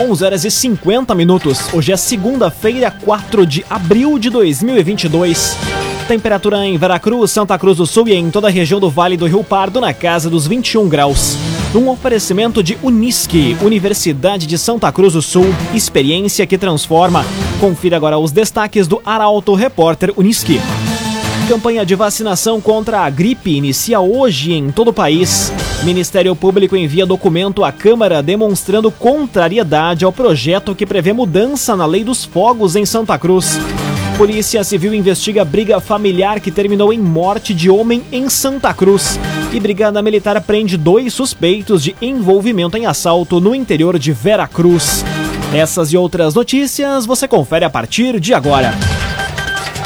11 horas e 50 minutos. Hoje é segunda-feira, 4 de abril de 2022. Temperatura em Veracruz, Santa Cruz do Sul e em toda a região do Vale do Rio Pardo na casa dos 21 graus. Um oferecimento de Unisque, Universidade de Santa Cruz do Sul, experiência que transforma. Confira agora os destaques do Arauto Repórter Unisque. Campanha de vacinação contra a gripe inicia hoje em todo o país. Ministério Público envia documento à Câmara demonstrando contrariedade ao projeto que prevê mudança na lei dos fogos em Santa Cruz. Polícia Civil investiga briga familiar que terminou em morte de homem em Santa Cruz. E Brigada Militar prende dois suspeitos de envolvimento em assalto no interior de Veracruz. Essas e outras notícias você confere a partir de agora.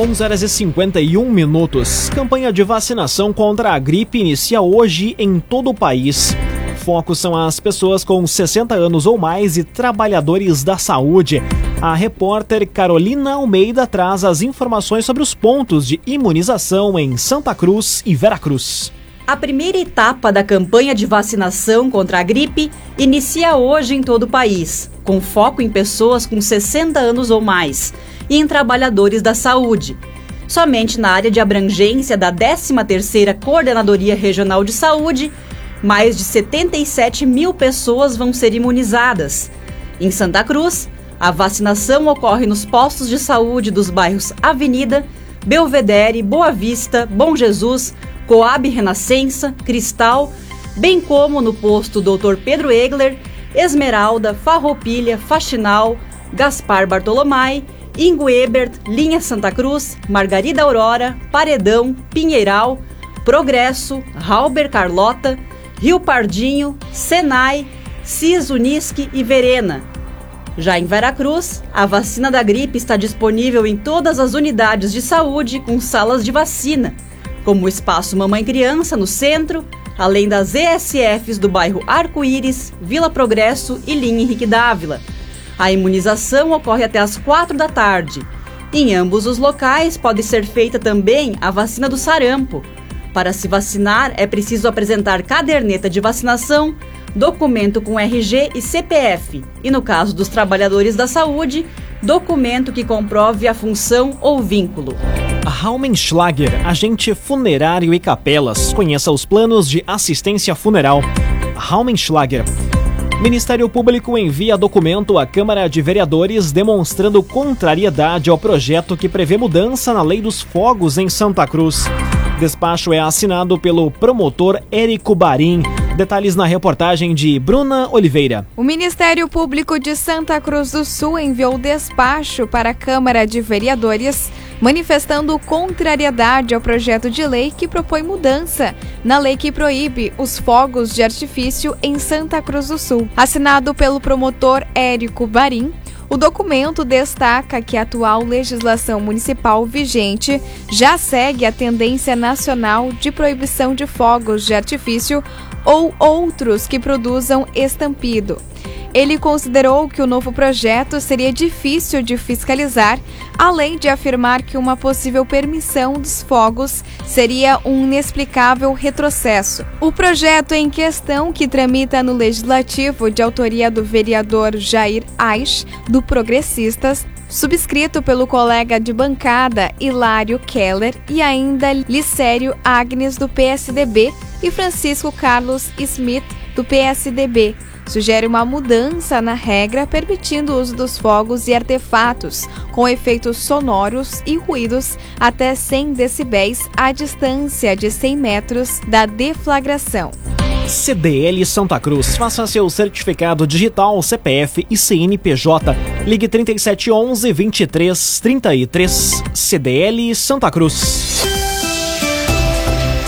11 horas e 51 minutos. Campanha de vacinação contra a gripe inicia hoje em todo o país. Foco são as pessoas com 60 anos ou mais e trabalhadores da saúde. A repórter Carolina Almeida traz as informações sobre os pontos de imunização em Santa Cruz e Veracruz. A primeira etapa da campanha de vacinação contra a gripe inicia hoje em todo o país, com foco em pessoas com 60 anos ou mais e em trabalhadores da saúde. Somente na área de abrangência da 13ª Coordenadoria Regional de Saúde, mais de 77 mil pessoas vão ser imunizadas. Em Santa Cruz, a vacinação ocorre nos postos de saúde dos bairros Avenida, Belvedere, Boa Vista, Bom Jesus, Coab Renascença, Cristal, bem como no posto Dr. Pedro Egler, Esmeralda, Farroupilha, Faxinal, Gaspar Bartolomai Ingo Ebert, Linha Santa Cruz, Margarida Aurora, Paredão, Pinheiral, Progresso, Halber Carlota, Rio Pardinho, Senai, Cis Unisque e Verena. Já em Veracruz, a vacina da gripe está disponível em todas as unidades de saúde com salas de vacina, como o Espaço Mamãe Criança no centro, além das ESFs do bairro Arco-Íris, Vila Progresso e Linha Henrique Dávila a imunização ocorre até às 4 da tarde. Em ambos os locais pode ser feita também a vacina do sarampo. Para se vacinar, é preciso apresentar caderneta de vacinação, documento com RG e CPF, e no caso dos trabalhadores da saúde, documento que comprove a função ou vínculo. Raumenschlager, agente funerário e capelas. Conheça os planos de assistência funeral. Raumenschlager Ministério Público envia documento à Câmara de Vereadores demonstrando contrariedade ao projeto que prevê mudança na lei dos fogos em Santa Cruz. Despacho é assinado pelo promotor Érico Barim. Detalhes na reportagem de Bruna Oliveira. O Ministério Público de Santa Cruz do Sul enviou despacho para a Câmara de Vereadores manifestando contrariedade ao projeto de lei que propõe mudança na lei que proíbe os fogos de artifício em Santa Cruz do Sul. Assinado pelo promotor Érico Barim, o documento destaca que a atual legislação municipal vigente já segue a tendência nacional de proibição de fogos de artifício ou outros que produzam estampido. Ele considerou que o novo projeto seria difícil de fiscalizar, além de afirmar que uma possível permissão dos fogos seria um inexplicável retrocesso. O projeto em questão, que tramita no Legislativo de autoria do vereador Jair Aich, do Progressistas, subscrito pelo colega de bancada Hilário Keller e ainda Licério Agnes, do PSDB, e Francisco Carlos Smith, do PSDB, sugere uma mudança na regra permitindo o uso dos fogos e artefatos com efeitos sonoros e ruídos até 100 decibéis à distância de 100 metros da deflagração. CDL Santa Cruz. Faça seu certificado digital, CPF e CNPJ. Ligue 3711 2333. CDL Santa Cruz.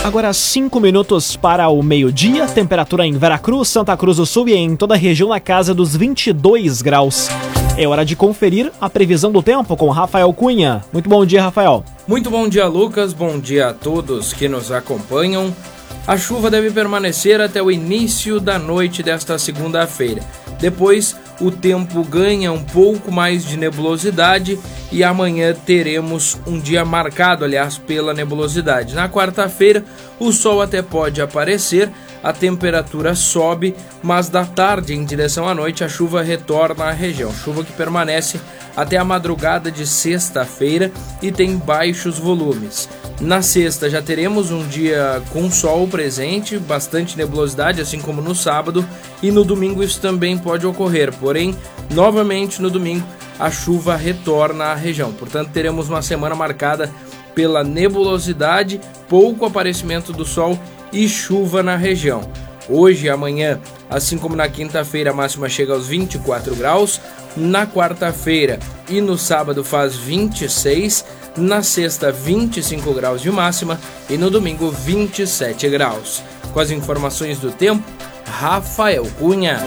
Agora 5 minutos para o meio-dia, temperatura em Veracruz, Santa Cruz do Sul e em toda a região na casa dos 22 graus. É hora de conferir a previsão do tempo com Rafael Cunha. Muito bom dia, Rafael. Muito bom dia, Lucas. Bom dia a todos que nos acompanham. A chuva deve permanecer até o início da noite desta segunda-feira. Depois, o tempo ganha um pouco mais de nebulosidade e amanhã teremos um dia marcado, aliás, pela nebulosidade. Na quarta-feira, o sol até pode aparecer, a temperatura sobe, mas da tarde em direção à noite a chuva retorna à região. Chuva que permanece até a madrugada de sexta-feira e tem baixos volumes. Na sexta já teremos um dia com sol presente, bastante nebulosidade, assim como no sábado, e no domingo isso também pode ocorrer. Porém, novamente no domingo a chuva retorna à região. Portanto, teremos uma semana marcada pela nebulosidade, pouco aparecimento do sol e chuva na região. Hoje e amanhã, assim como na quinta-feira, a máxima chega aos 24 graus. Na quarta-feira e no sábado faz 26. Na sexta, 25 graus de máxima. E no domingo, 27 graus. Com as informações do tempo, Rafael Cunha.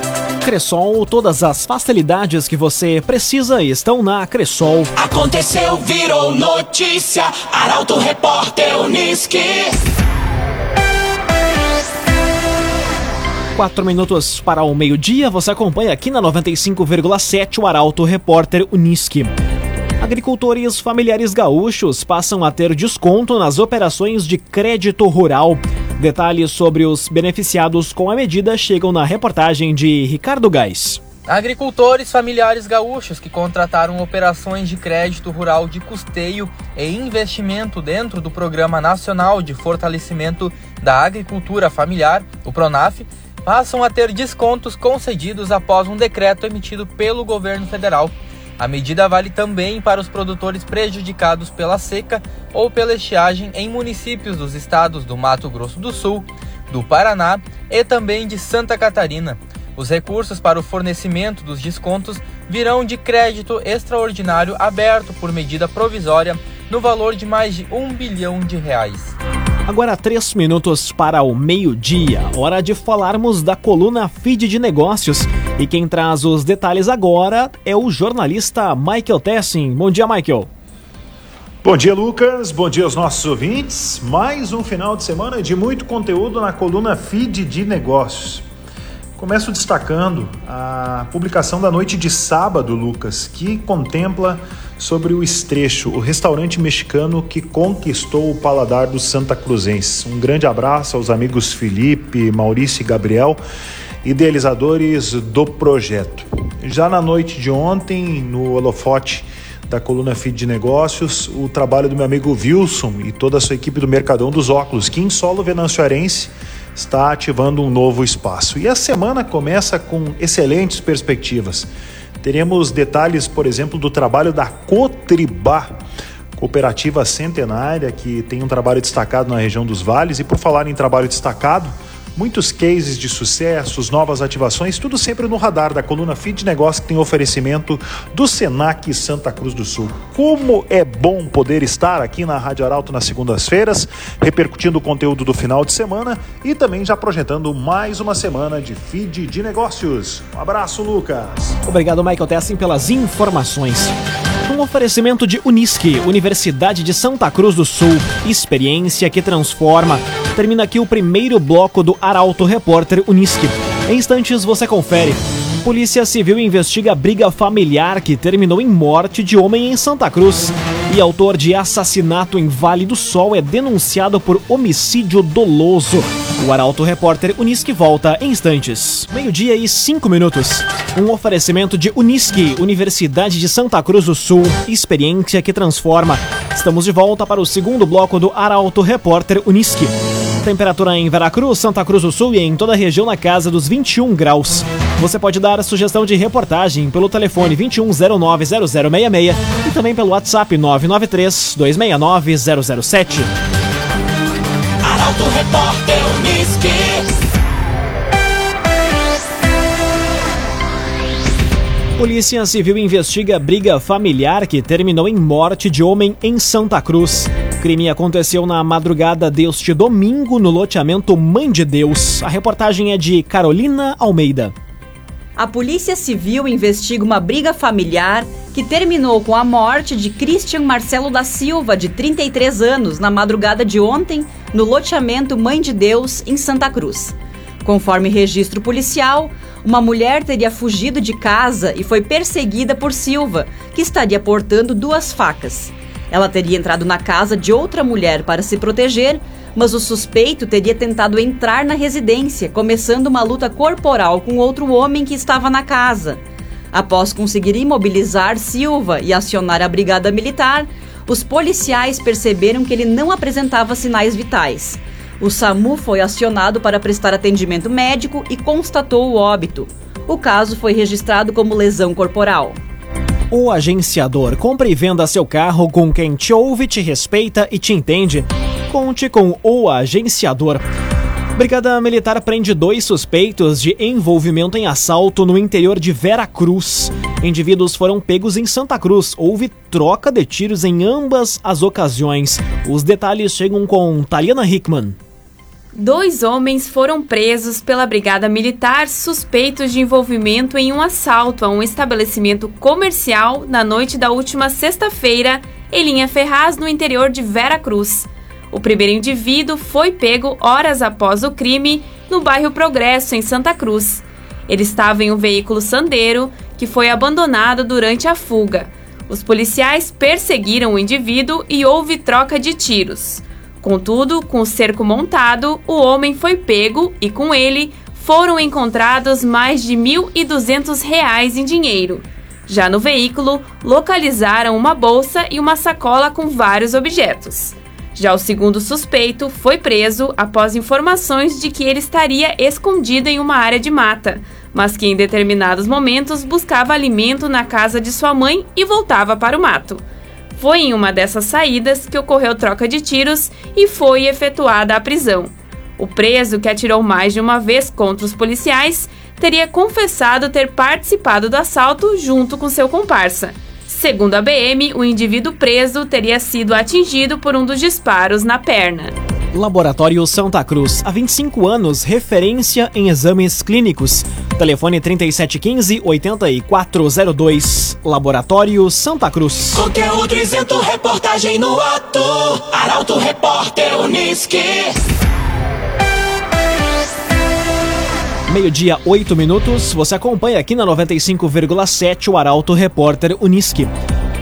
Cressol, todas as facilidades que você precisa estão na Cressol. Aconteceu, virou notícia. Arauto Repórter Uniski. Quatro minutos para o meio-dia, você acompanha aqui na 95,7 o Arauto Repórter Uniski. Agricultores familiares gaúchos passam a ter desconto nas operações de crédito rural. Detalhes sobre os beneficiados com a medida chegam na reportagem de Ricardo Gás. Agricultores familiares gaúchos que contrataram operações de crédito rural de custeio e investimento dentro do Programa Nacional de Fortalecimento da Agricultura Familiar, o PRONAF, passam a ter descontos concedidos após um decreto emitido pelo governo federal. A medida vale também para os produtores prejudicados pela seca ou pela estiagem em municípios dos estados do Mato Grosso do Sul, do Paraná e também de Santa Catarina. Os recursos para o fornecimento dos descontos virão de crédito extraordinário aberto por medida provisória no valor de mais de um bilhão de reais. Agora três minutos para o meio-dia. Hora de falarmos da coluna Feed de Negócios. E quem traz os detalhes agora é o jornalista Michael Tessin. Bom dia, Michael. Bom dia, Lucas. Bom dia aos nossos ouvintes. Mais um final de semana de muito conteúdo na coluna Feed de Negócios. Começo destacando a publicação da noite de sábado, Lucas, que contempla sobre o Estrecho, o restaurante mexicano que conquistou o paladar dos Santa Cruzenses. Um grande abraço aos amigos Felipe, Maurício e Gabriel, idealizadores do projeto. Já na noite de ontem, no holofote da coluna Feed de Negócios, o trabalho do meu amigo Wilson e toda a sua equipe do Mercadão dos Óculos, que em solo venançoarense está ativando um novo espaço. E a semana começa com excelentes perspectivas. Teremos detalhes, por exemplo, do trabalho da Cotribá, cooperativa centenária que tem um trabalho destacado na região dos vales. E por falar em trabalho destacado, muitos cases de sucessos, novas ativações, tudo sempre no radar da coluna Feed Negócio que tem oferecimento do Senac Santa Cruz do Sul. Como é bom poder estar aqui na Rádio Arauto nas segundas-feiras, repercutindo o conteúdo do final de semana e também já projetando mais uma semana de Feed de Negócios. Um abraço, Lucas. Obrigado, Michael Tessin, pelas informações. Um oferecimento de Unisque, Universidade de Santa Cruz do Sul. Experiência que transforma. Termina aqui o primeiro bloco do Arauto Repórter Unisque. Em instantes você confere. Polícia Civil investiga briga familiar que terminou em morte de homem em Santa Cruz. E autor de assassinato em Vale do Sol é denunciado por homicídio doloso. O Arauto Repórter Unisque volta em instantes. Meio-dia e cinco minutos. Um oferecimento de Unisque, Universidade de Santa Cruz do Sul. Experiência que transforma. Estamos de volta para o segundo bloco do Arauto Repórter Unisque. Temperatura em Veracruz, Santa Cruz do Sul e em toda a região na casa dos 21 graus. Você pode dar a sugestão de reportagem pelo telefone 21090066 e também pelo WhatsApp 993 269 007. Arauto Repórter Uniski. Polícia Civil investiga briga familiar que terminou em morte de homem em Santa Cruz. crime aconteceu na madrugada deste domingo no loteamento Mãe de Deus. A reportagem é de Carolina Almeida. A Polícia Civil investiga uma briga familiar que terminou com a morte de Christian Marcelo da Silva, de 33 anos, na madrugada de ontem, no loteamento Mãe de Deus, em Santa Cruz. Conforme registro policial, uma mulher teria fugido de casa e foi perseguida por Silva, que estaria portando duas facas. Ela teria entrado na casa de outra mulher para se proteger, mas o suspeito teria tentado entrar na residência, começando uma luta corporal com outro homem que estava na casa. Após conseguir imobilizar Silva e acionar a brigada militar, os policiais perceberam que ele não apresentava sinais vitais. O SAMU foi acionado para prestar atendimento médico e constatou o óbito. O caso foi registrado como lesão corporal. O agenciador compra e venda seu carro com quem te ouve, te respeita e te entende. Conte com o agenciador. Brigada Militar prende dois suspeitos de envolvimento em assalto no interior de Vera Cruz. Indivíduos foram pegos em Santa Cruz. Houve troca de tiros em ambas as ocasiões. Os detalhes chegam com Taliana Hickman. Dois homens foram presos pela Brigada Militar suspeitos de envolvimento em um assalto a um estabelecimento comercial na noite da última sexta-feira, em linha Ferraz, no interior de Vera Cruz. O primeiro indivíduo foi pego horas após o crime no bairro Progresso, em Santa Cruz. Ele estava em um veículo sandeiro que foi abandonado durante a fuga. Os policiais perseguiram o indivíduo e houve troca de tiros. Contudo, com o cerco montado, o homem foi pego e, com ele, foram encontrados mais de R$ 1.200 em dinheiro. Já no veículo, localizaram uma bolsa e uma sacola com vários objetos. Já o segundo suspeito foi preso após informações de que ele estaria escondido em uma área de mata, mas que em determinados momentos buscava alimento na casa de sua mãe e voltava para o mato. Foi em uma dessas saídas que ocorreu troca de tiros e foi efetuada a prisão. O preso, que atirou mais de uma vez contra os policiais, teria confessado ter participado do assalto junto com seu comparsa. Segundo a BM, o indivíduo preso teria sido atingido por um dos disparos na perna. Laboratório Santa Cruz, há 25 anos, referência em exames clínicos. Telefone 3715-8402. Laboratório Santa Cruz. Conteúdo isento, reportagem no ato. Arauto Repórter Uniski. Meio-dia, 8 minutos. Você acompanha aqui na 95,7 o Arauto Repórter Uniski.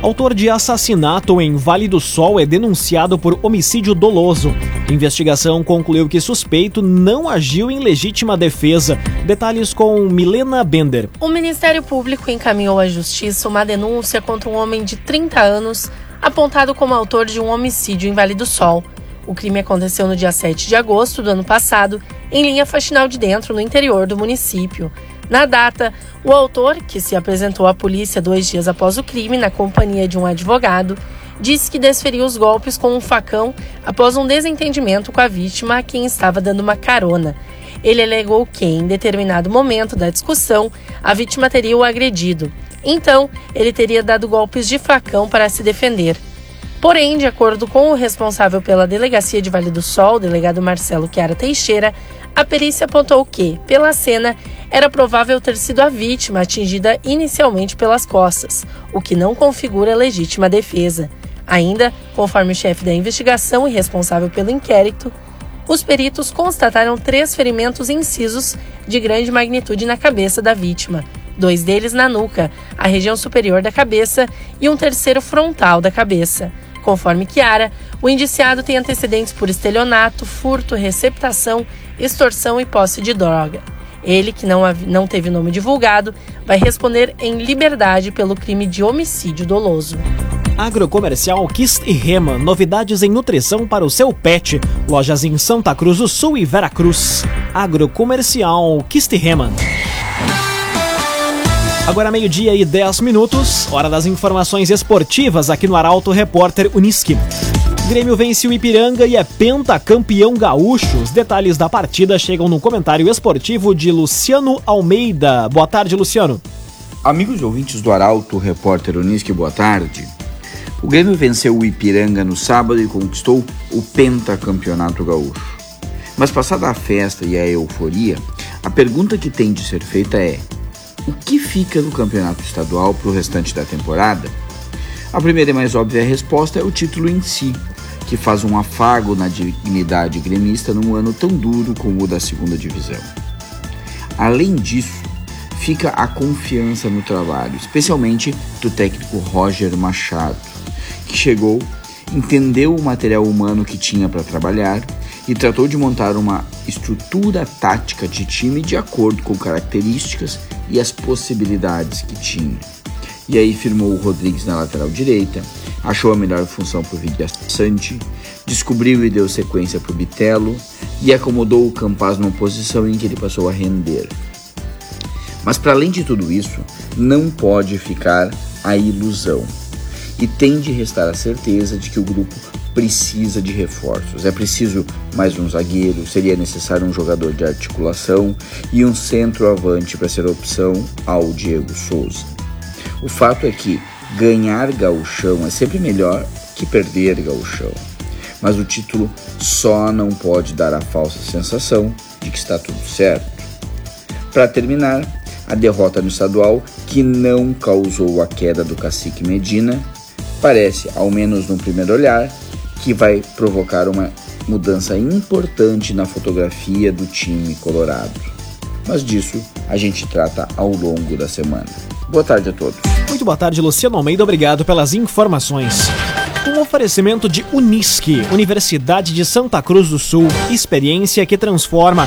Autor de assassinato em Vale do Sol é denunciado por homicídio doloso. Investigação concluiu que suspeito não agiu em legítima defesa. Detalhes com Milena Bender. O Ministério Público encaminhou à Justiça uma denúncia contra um homem de 30 anos apontado como autor de um homicídio em Vale do Sol. O crime aconteceu no dia 7 de agosto do ano passado, em linha faxinal de dentro, no interior do município. Na data, o autor, que se apresentou à polícia dois dias após o crime na companhia de um advogado, disse que desferiu os golpes com um facão após um desentendimento com a vítima a quem estava dando uma carona. Ele alegou que, em determinado momento da discussão, a vítima teria o agredido. Então, ele teria dado golpes de facão para se defender. Porém, de acordo com o responsável pela Delegacia de Vale do Sol, o delegado Marcelo Chiara Teixeira, a perícia apontou que, pela cena, era provável ter sido a vítima atingida inicialmente pelas costas, o que não configura legítima defesa. Ainda, conforme o chefe da investigação e responsável pelo inquérito, os peritos constataram três ferimentos incisos de grande magnitude na cabeça da vítima, dois deles na nuca, a região superior da cabeça, e um terceiro frontal da cabeça. Conforme Chiara, o indiciado tem antecedentes por estelionato, furto, receptação, extorsão e posse de droga. Ele, que não, não teve nome divulgado, vai responder em liberdade pelo crime de homicídio doloso. Agrocomercial Kist e Rema, novidades em nutrição para o seu pet. Lojas em Santa Cruz do Sul e Veracruz. Agrocomercial Kist e Rema. Agora meio-dia e 10 minutos, hora das informações esportivas aqui no Arauto Repórter Uniski. Grêmio vence o Ipiranga e é pentacampeão gaúcho. Os detalhes da partida chegam no comentário esportivo de Luciano Almeida. Boa tarde, Luciano. Amigos ouvintes do Arauto Repórter Uniski, boa tarde. O Grêmio venceu o Ipiranga no sábado e conquistou o pentacampeonato gaúcho. Mas passada a festa e a euforia, a pergunta que tem de ser feita é: o que fica do campeonato estadual para o restante da temporada? A primeira e mais óbvia resposta é o título em si, que faz um afago na dignidade gremista num ano tão duro como o da segunda divisão. Além disso, fica a confiança no trabalho, especialmente do técnico Roger Machado, que chegou, entendeu o material humano que tinha para trabalhar e tratou de montar uma estrutura tática de time de acordo com características e as possibilidades que tinha. E aí firmou o Rodrigues na lateral direita, achou a melhor função para o Vidia Sante, descobriu e deu sequência para o Bitelo e acomodou o Campaz numa posição em que ele passou a render. Mas para além de tudo isso, não pode ficar a ilusão e tem de restar a certeza de que o grupo precisa de reforços. É preciso mais um zagueiro, seria necessário um jogador de articulação e um centroavante para ser opção ao Diego Souza. O fato é que ganhar gauchão é sempre melhor que perder gauchão. Mas o título só não pode dar a falsa sensação de que está tudo certo. Para terminar, a derrota no estadual, que não causou a queda do cacique Medina, parece, ao menos no primeiro olhar, que vai provocar uma mudança importante na fotografia do time colorado. Mas disso a gente trata ao longo da semana. Boa tarde a todos. Muito boa tarde, Luciano Almeida. Obrigado pelas informações. Um oferecimento de Unisque, Universidade de Santa Cruz do Sul, experiência que transforma.